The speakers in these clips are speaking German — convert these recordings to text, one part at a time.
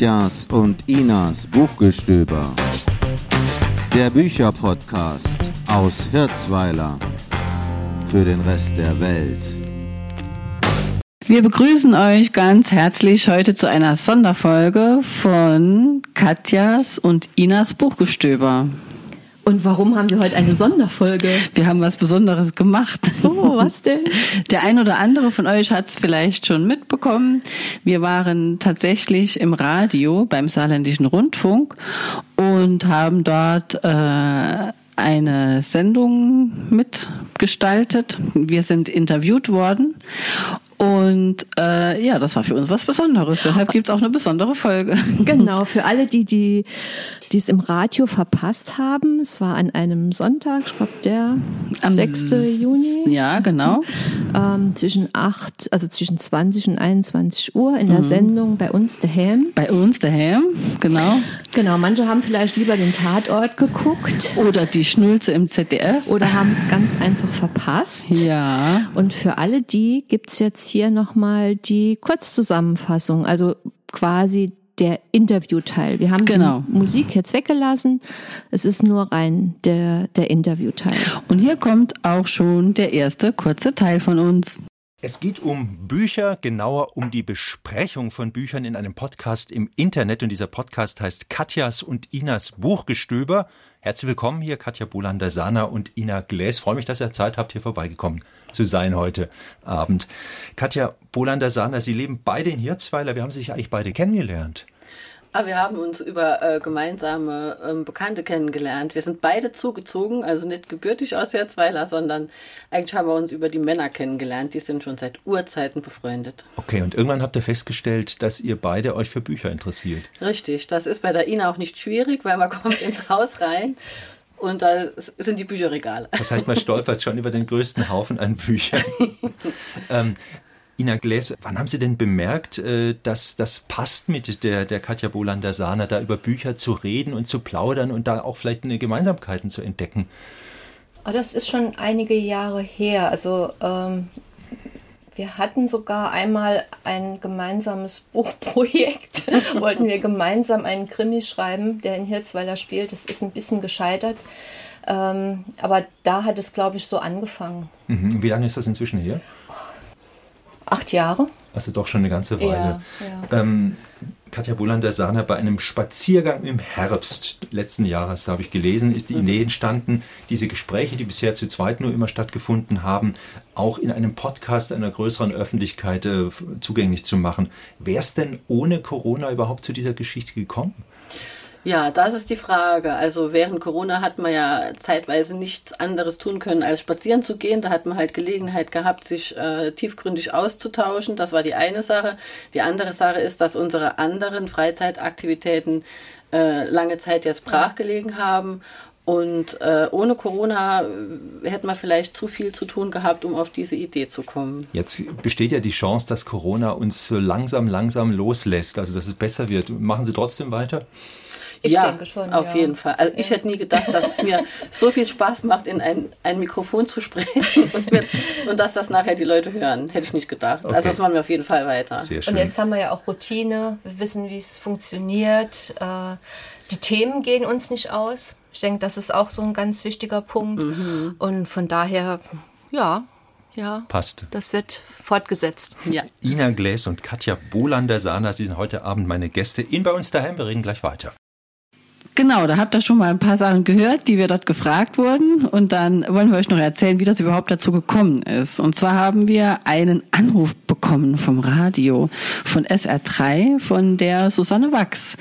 Katjas und Inas Buchgestöber. Der Bücherpodcast aus Hirzweiler für den Rest der Welt. Wir begrüßen euch ganz herzlich heute zu einer Sonderfolge von Katjas und Inas Buchgestöber. Und warum haben wir heute eine Sonderfolge? Wir haben was Besonderes gemacht. Oh, was denn? Der ein oder andere von euch hat es vielleicht schon mitbekommen. Wir waren tatsächlich im Radio beim Saarländischen Rundfunk und haben dort äh, eine Sendung mitgestaltet. Wir sind interviewt worden und äh, ja, das war für uns was Besonderes. Deshalb gibt es auch eine besondere Folge. Genau, für alle, die, die die es im Radio verpasst haben. Es war an einem Sonntag, ich glaube der Am 6. Juni. Ja, genau. Ähm, zwischen 8, also zwischen 20 und 21 Uhr in der mhm. Sendung bei uns daheim. Bei uns daheim, genau. Genau, manche haben vielleicht lieber den Tatort geguckt. Oder die Schnulze im ZDF. Oder haben es ganz einfach verpasst. Ja. Und für alle die gibt es jetzt hier nochmal die Kurzzusammenfassung. Also quasi der Interviewteil. Wir haben genau. die Musik jetzt weggelassen. Es ist nur rein der, der Interviewteil. Und hier kommt auch schon der erste kurze Teil von uns. Es geht um Bücher, genauer um die Besprechung von Büchern in einem Podcast im Internet. Und dieser Podcast heißt Katjas und Inas Buchgestöber. Herzlich willkommen hier, Katja Bolander-Sana und Ina Gläs. Freue mich, dass ihr Zeit habt, hier vorbeigekommen zu sein heute Abend. Katja Bolander-Sana, Sie leben beide in Hirzweiler. Wir haben sich eigentlich beide kennengelernt. Aber wir haben uns über äh, gemeinsame ähm, Bekannte kennengelernt. Wir sind beide zugezogen, also nicht gebürtig aus Herzweiler, sondern eigentlich haben wir uns über die Männer kennengelernt. Die sind schon seit Urzeiten befreundet. Okay, und irgendwann habt ihr festgestellt, dass ihr beide euch für Bücher interessiert. Richtig, das ist bei der Ina auch nicht schwierig, weil man kommt ins Haus rein und da sind die Bücherregale. Das heißt, man stolpert schon über den größten Haufen an Büchern. ähm, Ina Gläs, wann haben Sie denn bemerkt, äh, dass das passt mit der, der Katja Bolander-Sahner, da über Bücher zu reden und zu plaudern und da auch vielleicht eine Gemeinsamkeiten zu entdecken? Oh, das ist schon einige Jahre her. Also ähm, wir hatten sogar einmal ein gemeinsames Buchprojekt. Wollten wir gemeinsam einen Krimi schreiben, der in Hirzweiler spielt. Das ist ein bisschen gescheitert. Ähm, aber da hat es, glaube ich, so angefangen. Mhm. Wie lange ist das inzwischen her? Acht Jahre. Also doch schon eine ganze Weile. Ja, ja. Ähm, Katja Bolander-Sahner, bei einem Spaziergang im Herbst letzten Jahres, habe ich gelesen, ist die mhm. Idee entstanden, diese Gespräche, die bisher zu zweit nur immer stattgefunden haben, auch in einem Podcast einer größeren Öffentlichkeit äh, zugänglich zu machen. Wäre es denn ohne Corona überhaupt zu dieser Geschichte gekommen? Ja, das ist die Frage. Also während Corona hat man ja zeitweise nichts anderes tun können, als spazieren zu gehen. Da hat man halt Gelegenheit gehabt, sich äh, tiefgründig auszutauschen. Das war die eine Sache. Die andere Sache ist, dass unsere anderen Freizeitaktivitäten äh, lange Zeit jetzt brach gelegen haben. Und äh, ohne Corona äh, hätte man vielleicht zu viel zu tun gehabt, um auf diese Idee zu kommen. Jetzt besteht ja die Chance, dass Corona uns langsam, langsam loslässt, also dass es besser wird. Machen Sie trotzdem weiter? Ich ja, denke schon. Auf ja. jeden Fall. Also ich hätte nie gedacht, dass es mir so viel Spaß macht, in ein, ein Mikrofon zu sprechen und, mit, und dass das nachher die Leute hören. Hätte ich nicht gedacht. Okay. Also das machen wir auf jeden Fall weiter. Sehr schön. Und jetzt haben wir ja auch Routine, wir wissen, wie es funktioniert. Äh, die Themen gehen uns nicht aus. Ich denke, das ist auch so ein ganz wichtiger Punkt. Mhm. Und von daher, ja, ja. Passt. Das wird fortgesetzt. Ja. Ina Gläs und Katja Bolander-Sahner, Sie sind heute Abend meine Gäste in bei uns daheim. Wir reden gleich weiter. Genau, da habt ihr schon mal ein paar Sachen gehört, die wir dort gefragt wurden. Und dann wollen wir euch noch erzählen, wie das überhaupt dazu gekommen ist. Und zwar haben wir einen Anruf bekommen vom Radio, von SR3, von der Susanne Wachs.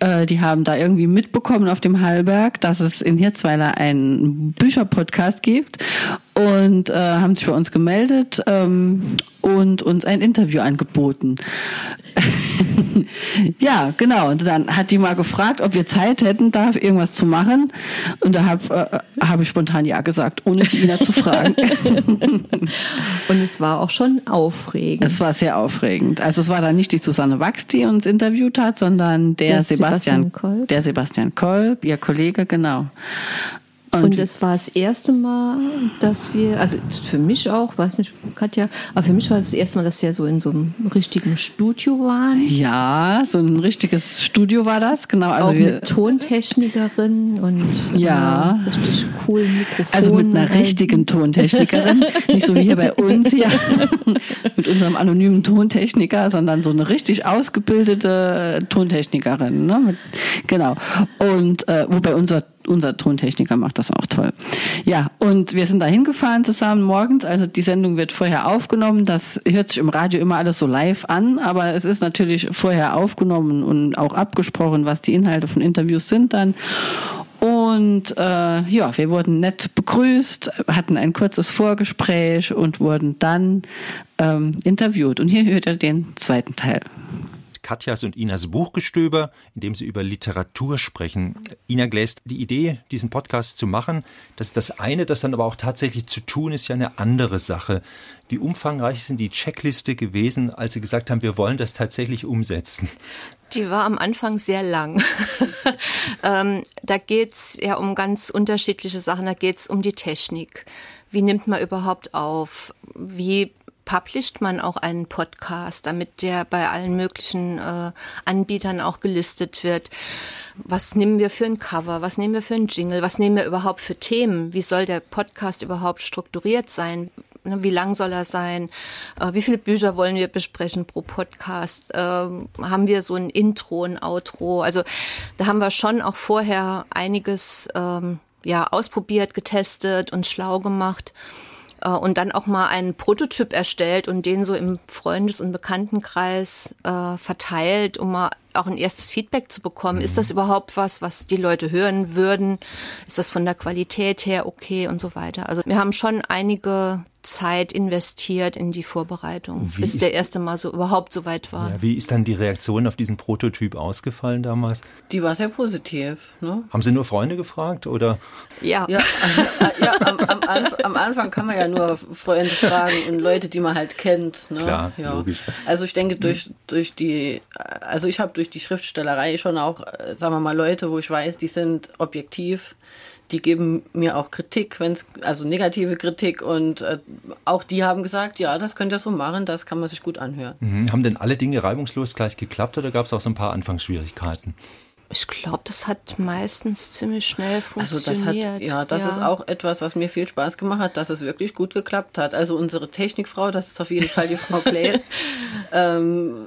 Äh, die haben da irgendwie mitbekommen auf dem Hallberg, dass es in Hirzweiler einen Bücherpodcast gibt und äh, haben sich bei uns gemeldet ähm, und uns ein Interview angeboten. ja, genau. Und dann hat die mal gefragt, ob wir Zeit hätten, da irgendwas zu machen. Und da habe äh, hab ich spontan ja gesagt, ohne die Ina zu fragen. und es war auch schon aufregend. Es war sehr aufregend. Also es war dann nicht die Susanne Wachs, die uns interviewt hat, sondern der, der Sebastian, Sebastian Kolb. Der Sebastian Kolb, ihr Kollege, genau. Und es war das erste Mal, dass wir, also für mich auch, weiß nicht, Katja, aber für mich war es das erste Mal, dass wir so in so einem richtigen Studio waren. Ja, so ein richtiges Studio war das, genau. Also auch wir, mit Tontechnikerin und ja, äh, richtig coolen Mikrofon. Also mit einer richtigen Tontechnikerin, nicht so wie hier bei uns hier mit unserem anonymen Tontechniker, sondern so eine richtig ausgebildete Tontechnikerin. Ne? Mit, genau. Und äh, wobei unser unser Tontechniker macht das auch toll. Ja, und wir sind da hingefahren zusammen morgens. Also die Sendung wird vorher aufgenommen. Das hört sich im Radio immer alles so live an, aber es ist natürlich vorher aufgenommen und auch abgesprochen, was die Inhalte von Interviews sind dann. Und äh, ja, wir wurden nett begrüßt, hatten ein kurzes Vorgespräch und wurden dann ähm, interviewt. Und hier hört ihr den zweiten Teil. Katjas und Inas Buchgestöber, in dem sie über Literatur sprechen. Ina gläst die Idee, diesen Podcast zu machen, das ist das eine, das dann aber auch tatsächlich zu tun, ist ja eine andere Sache. Wie umfangreich sind die Checkliste gewesen, als Sie gesagt haben, wir wollen das tatsächlich umsetzen? Die war am Anfang sehr lang. ähm, da geht's ja um ganz unterschiedliche Sachen. Da geht's um die Technik. Wie nimmt man überhaupt auf? Wie publisht man auch einen Podcast, damit der bei allen möglichen äh, Anbietern auch gelistet wird. Was nehmen wir für ein Cover? Was nehmen wir für ein Jingle? Was nehmen wir überhaupt für Themen? Wie soll der Podcast überhaupt strukturiert sein? Ne, wie lang soll er sein? Äh, wie viele Bücher wollen wir besprechen pro Podcast? Ähm, haben wir so ein Intro, ein Outro? Also da haben wir schon auch vorher einiges ähm, ja ausprobiert, getestet und schlau gemacht. Äh, und dann auch mal einen Prototyp erstellt und den so im Freundes- und Bekanntenkreis äh, verteilt, um mal auch ein erstes Feedback zu bekommen. Mhm. Ist das überhaupt was, was die Leute hören würden? Ist das von der Qualität her okay und so weiter? Also wir haben schon einige Zeit investiert in die Vorbereitung, wie bis der erste Mal so überhaupt so weit war. Ja, wie ist dann die Reaktion auf diesen Prototyp ausgefallen damals? Die war sehr positiv. Ne? Haben Sie nur Freunde gefragt oder? Ja. Ja, äh, ja am, am, Anf am, Anfang kann man ja nur Freunde fragen und Leute, die man halt kennt. Ne? Klar, ja. logisch. Also ich denke durch durch die, also ich habe durch die Schriftstellerei schon auch, äh, sagen wir mal, Leute, wo ich weiß, die sind objektiv die geben mir auch Kritik, wenn es, also negative Kritik und äh, auch die haben gesagt, ja, das könnt ihr so machen, das kann man sich gut anhören. Mhm. Haben denn alle Dinge reibungslos gleich geklappt oder gab es auch so ein paar Anfangsschwierigkeiten? Ich glaube, das hat meistens ziemlich schnell funktioniert. Also das hat, ja, das ja. ist auch etwas, was mir viel Spaß gemacht hat, dass es wirklich gut geklappt hat. Also unsere Technikfrau, das ist auf jeden Fall die Frau Claes, ähm,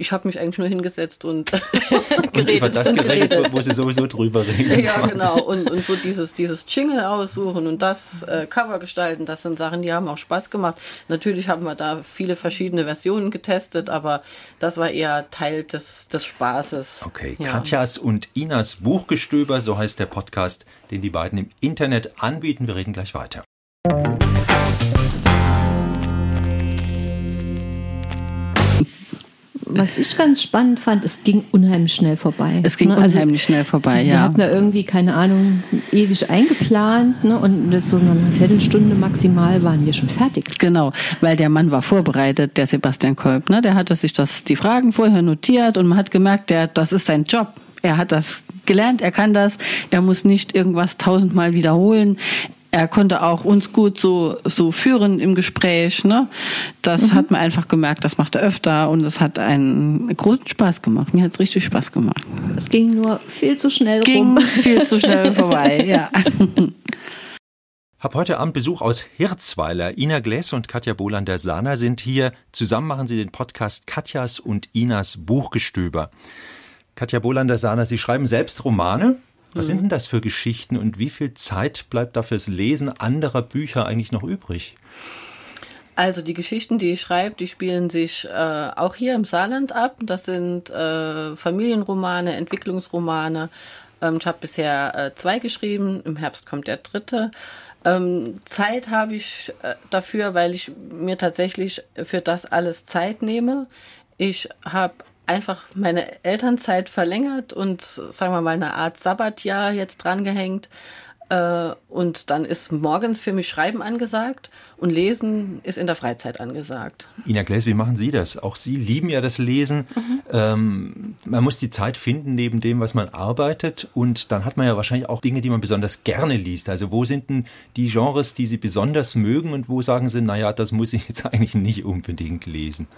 ich habe mich eigentlich nur hingesetzt und, und geredet. Über das geredet, geredet, wo sie sowieso drüber reden. Ja, genau. Und, und so dieses, dieses Jingle aussuchen und das äh, Cover gestalten, das sind Sachen, die haben auch Spaß gemacht. Natürlich haben wir da viele verschiedene Versionen getestet, aber das war eher Teil des, des Spaßes. Okay, ja. Katjas und Inas Buchgestöber, so heißt der Podcast, den die beiden im Internet anbieten. Wir reden gleich weiter. Was ich ganz spannend fand, es ging unheimlich schnell vorbei. Es ging ne? also, unheimlich schnell vorbei, ja. Wir hatten da irgendwie, keine Ahnung, ewig eingeplant ne? und so eine Viertelstunde maximal waren wir schon fertig. Genau, weil der Mann war vorbereitet, der Sebastian Kolb. Ne? Der hatte sich das, die Fragen vorher notiert und man hat gemerkt, der, das ist sein Job. Er hat das gelernt, er kann das, er muss nicht irgendwas tausendmal wiederholen er konnte auch uns gut so, so führen im Gespräch. Ne? Das mhm. hat man einfach gemerkt, das macht er öfter und es hat einen großen Spaß gemacht. Mir hat es richtig Spaß gemacht. Es ging nur viel zu schnell ging rum. viel zu schnell vorbei, ja. Hab heute Abend Besuch aus Hirzweiler. Ina Gläs und Katja Bolander-Sahner sind hier. Zusammen machen sie den Podcast Katjas und Inas Buchgestöber. Katja Bolander-Sahner, Sie schreiben selbst Romane. Was sind denn das für Geschichten und wie viel Zeit bleibt da fürs Lesen anderer Bücher eigentlich noch übrig? Also die Geschichten, die ich schreibe, die spielen sich äh, auch hier im Saarland ab. Das sind äh, Familienromane, Entwicklungsromane. Ähm, ich habe bisher äh, zwei geschrieben, im Herbst kommt der dritte. Ähm, Zeit habe ich äh, dafür, weil ich mir tatsächlich für das alles Zeit nehme. Ich habe einfach meine Elternzeit verlängert und sagen wir mal eine Art Sabbatjahr jetzt drangehängt. Äh, und dann ist morgens für mich Schreiben angesagt und Lesen ist in der Freizeit angesagt. Ina Gläs, wie machen Sie das? Auch Sie lieben ja das Lesen. Mhm. Ähm, man muss die Zeit finden neben dem, was man arbeitet. Und dann hat man ja wahrscheinlich auch Dinge, die man besonders gerne liest. Also wo sind denn die Genres, die Sie besonders mögen und wo sagen Sie, naja, das muss ich jetzt eigentlich nicht unbedingt lesen?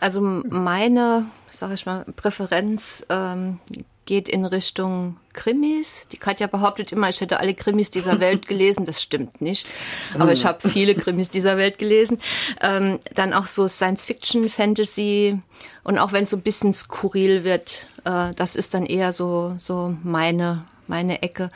Also meine, sag ich mal, Präferenz ähm, geht in Richtung Krimis. Die Katja behauptet immer, ich hätte alle Krimis dieser Welt gelesen. Das stimmt nicht. Aber ich habe viele Krimis dieser Welt gelesen. Ähm, dann auch so Science Fiction, Fantasy und auch wenn es so ein bisschen skurril wird, äh, das ist dann eher so, so meine, meine Ecke.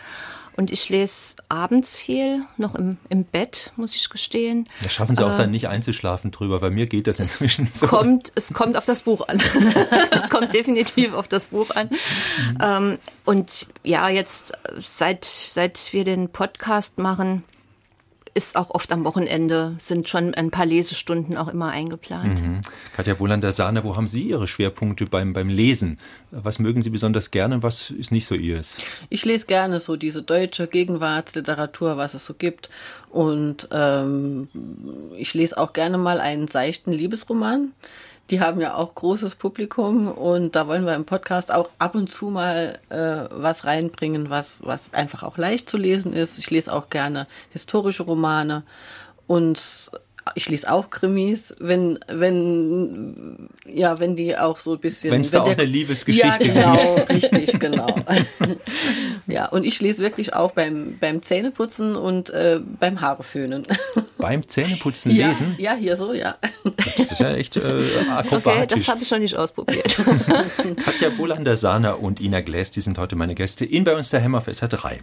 Und ich lese abends viel, noch im, im Bett, muss ich gestehen. Da schaffen Sie auch äh, dann nicht einzuschlafen drüber. Bei mir geht das inzwischen so. Kommt, es kommt auf das Buch an. es kommt definitiv auf das Buch an. Mhm. Ähm, und ja, jetzt seit, seit wir den Podcast machen, ist auch oft am Wochenende, sind schon ein paar Lesestunden auch immer eingeplant. Mhm. Katja Bolander-Sahne, wo haben Sie Ihre Schwerpunkte beim, beim Lesen? Was mögen Sie besonders gerne, was ist nicht so Ihres? Ich lese gerne so diese deutsche Gegenwartsliteratur, was es so gibt. Und ähm, ich lese auch gerne mal einen seichten Liebesroman die haben ja auch großes Publikum und da wollen wir im Podcast auch ab und zu mal äh, was reinbringen, was, was einfach auch leicht zu lesen ist. Ich lese auch gerne historische Romane und ich lese auch Krimis, wenn, wenn, ja, wenn die auch so ein bisschen. Wenn's wenn es da der, auch eine Liebesgeschichte Ja, genau, gibt. richtig, genau. ja, und ich lese wirklich auch beim, beim Zähneputzen und äh, beim Haareföhnen. Beim Zähneputzen ja, lesen? Ja, hier so, ja. Das ist ja echt äh, akrobatisch. Okay, das habe ich schon nicht ausprobiert. Katja Bolander-Sana und Ina Gläs, die sind heute meine Gäste in bei uns der Hammerfest 3.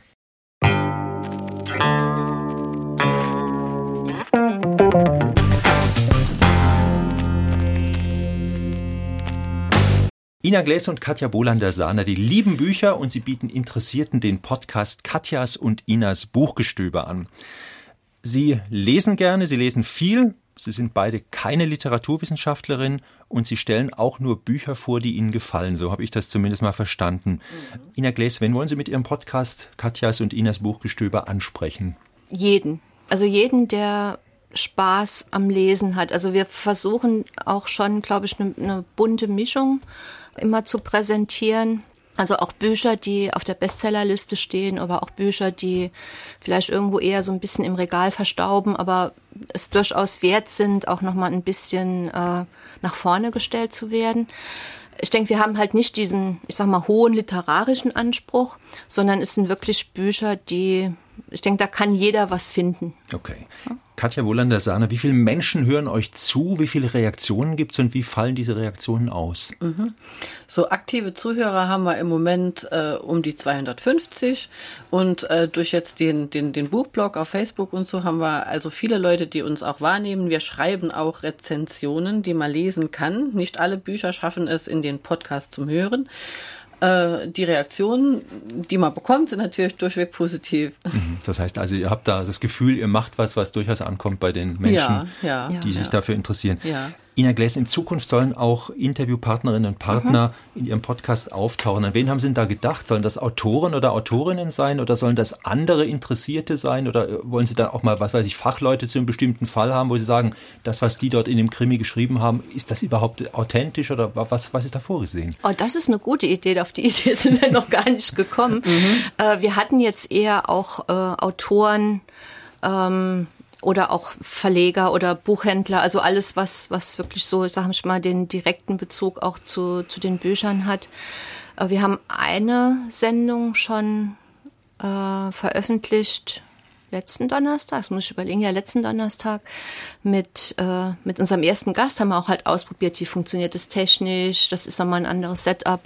Ina Gläs und Katja Bolander-Sahner, die lieben Bücher und sie bieten Interessierten den Podcast Katjas und Inas Buchgestöber an. Sie lesen gerne, sie lesen viel, sie sind beide keine Literaturwissenschaftlerin und sie stellen auch nur Bücher vor, die ihnen gefallen. So habe ich das zumindest mal verstanden. Mhm. Ina Gläs, wen wollen Sie mit Ihrem Podcast Katjas und Inas Buchgestöber ansprechen? Jeden. Also jeden, der Spaß am Lesen hat. Also wir versuchen auch schon, glaube ich, eine, eine bunte Mischung immer zu präsentieren. Also auch Bücher, die auf der Bestsellerliste stehen, aber auch Bücher, die vielleicht irgendwo eher so ein bisschen im Regal verstauben, aber es durchaus wert sind, auch nochmal ein bisschen äh, nach vorne gestellt zu werden. Ich denke, wir haben halt nicht diesen, ich sag mal, hohen literarischen Anspruch, sondern es sind wirklich Bücher, die, ich denke, da kann jeder was finden. Okay. Katja Wohlander-Sahne, wie viele Menschen hören euch zu? Wie viele Reaktionen gibt es und wie fallen diese Reaktionen aus? Mhm. So aktive Zuhörer haben wir im Moment äh, um die 250 und äh, durch jetzt den, den, den Buchblog auf Facebook und so haben wir also viele Leute, die uns auch wahrnehmen. Wir schreiben auch Rezensionen, die man lesen kann. Nicht alle Bücher schaffen es in den Podcast zum Hören. Äh, die Reaktionen, die man bekommt, sind natürlich durchweg positiv. Mhm. Das heißt also, ihr habt da das Gefühl, ihr macht was, was durchaus ankommt bei den Menschen, ja, ja, die ja, sich dafür interessieren. Ja. Ina Gläs, in Zukunft sollen auch Interviewpartnerinnen und Partner mhm. in Ihrem Podcast auftauchen. An wen haben Sie denn da gedacht? Sollen das Autoren oder Autorinnen sein oder sollen das andere Interessierte sein? Oder äh, wollen Sie da auch mal, was weiß ich, Fachleute zu einem bestimmten Fall haben, wo Sie sagen, das, was die dort in dem Krimi geschrieben haben, ist das überhaupt authentisch oder was, was ist da vorgesehen? Oh, das ist eine gute Idee. Auf die Idee sind wir noch gar nicht gekommen. Mhm. Äh, wir hatten jetzt eher auch äh, Autoren, ähm, oder auch Verleger oder Buchhändler, also alles, was, was wirklich so, sag ich mal, den direkten Bezug auch zu, zu den Büchern hat. Äh, wir haben eine Sendung schon äh, veröffentlicht, letzten Donnerstag, das muss ich überlegen, ja, letzten Donnerstag mit, äh, mit unserem ersten Gast haben wir auch halt ausprobiert, wie funktioniert das technisch, das ist nochmal ein anderes Setup.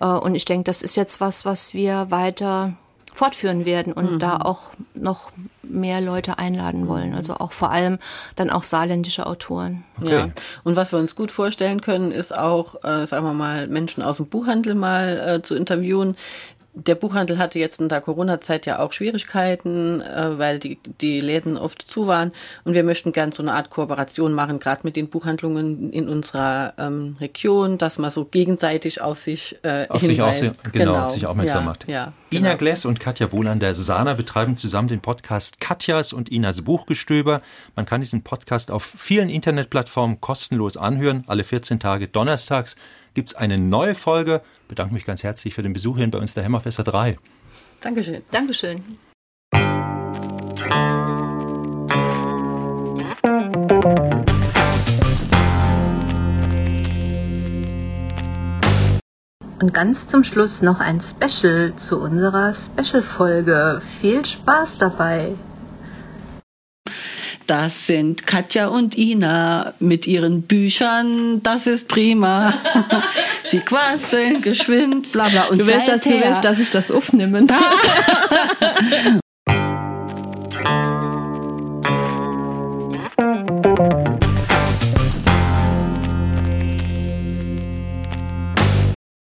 Äh, und ich denke, das ist jetzt was, was wir weiter fortführen werden und mhm. da auch noch mehr Leute einladen wollen. Also auch vor allem dann auch saarländische Autoren. Okay. Ja. Und was wir uns gut vorstellen können, ist auch, äh, sagen wir mal, Menschen aus dem Buchhandel mal äh, zu interviewen, der Buchhandel hatte jetzt in der Corona-Zeit ja auch Schwierigkeiten, äh, weil die, die Läden oft zu waren. Und wir möchten gern so eine Art Kooperation machen, gerade mit den Buchhandlungen in unserer ähm, Region, dass man so gegenseitig auf sich äh, auf hinweist. sich, auf, genau, genau, auf sich aufmerksam ja, macht. Ja, Ina genau. Gless und Katja Bolander Sana betreiben zusammen den Podcast Katjas und Inas Buchgestöber. Man kann diesen Podcast auf vielen Internetplattformen kostenlos anhören, alle 14 Tage donnerstags. Gibt es eine neue Folge. Ich bedanke mich ganz herzlich für den Besuch hier bei uns der Hämmerfester 3. Dankeschön. Dankeschön. Und ganz zum Schluss noch ein Special zu unserer Special-Folge. Viel Spaß dabei! Das sind Katja und Ina mit ihren Büchern. Das ist prima. Sie quasseln geschwind, bla bla. Und Du willst, dass, du willst, dass ich das aufnehme.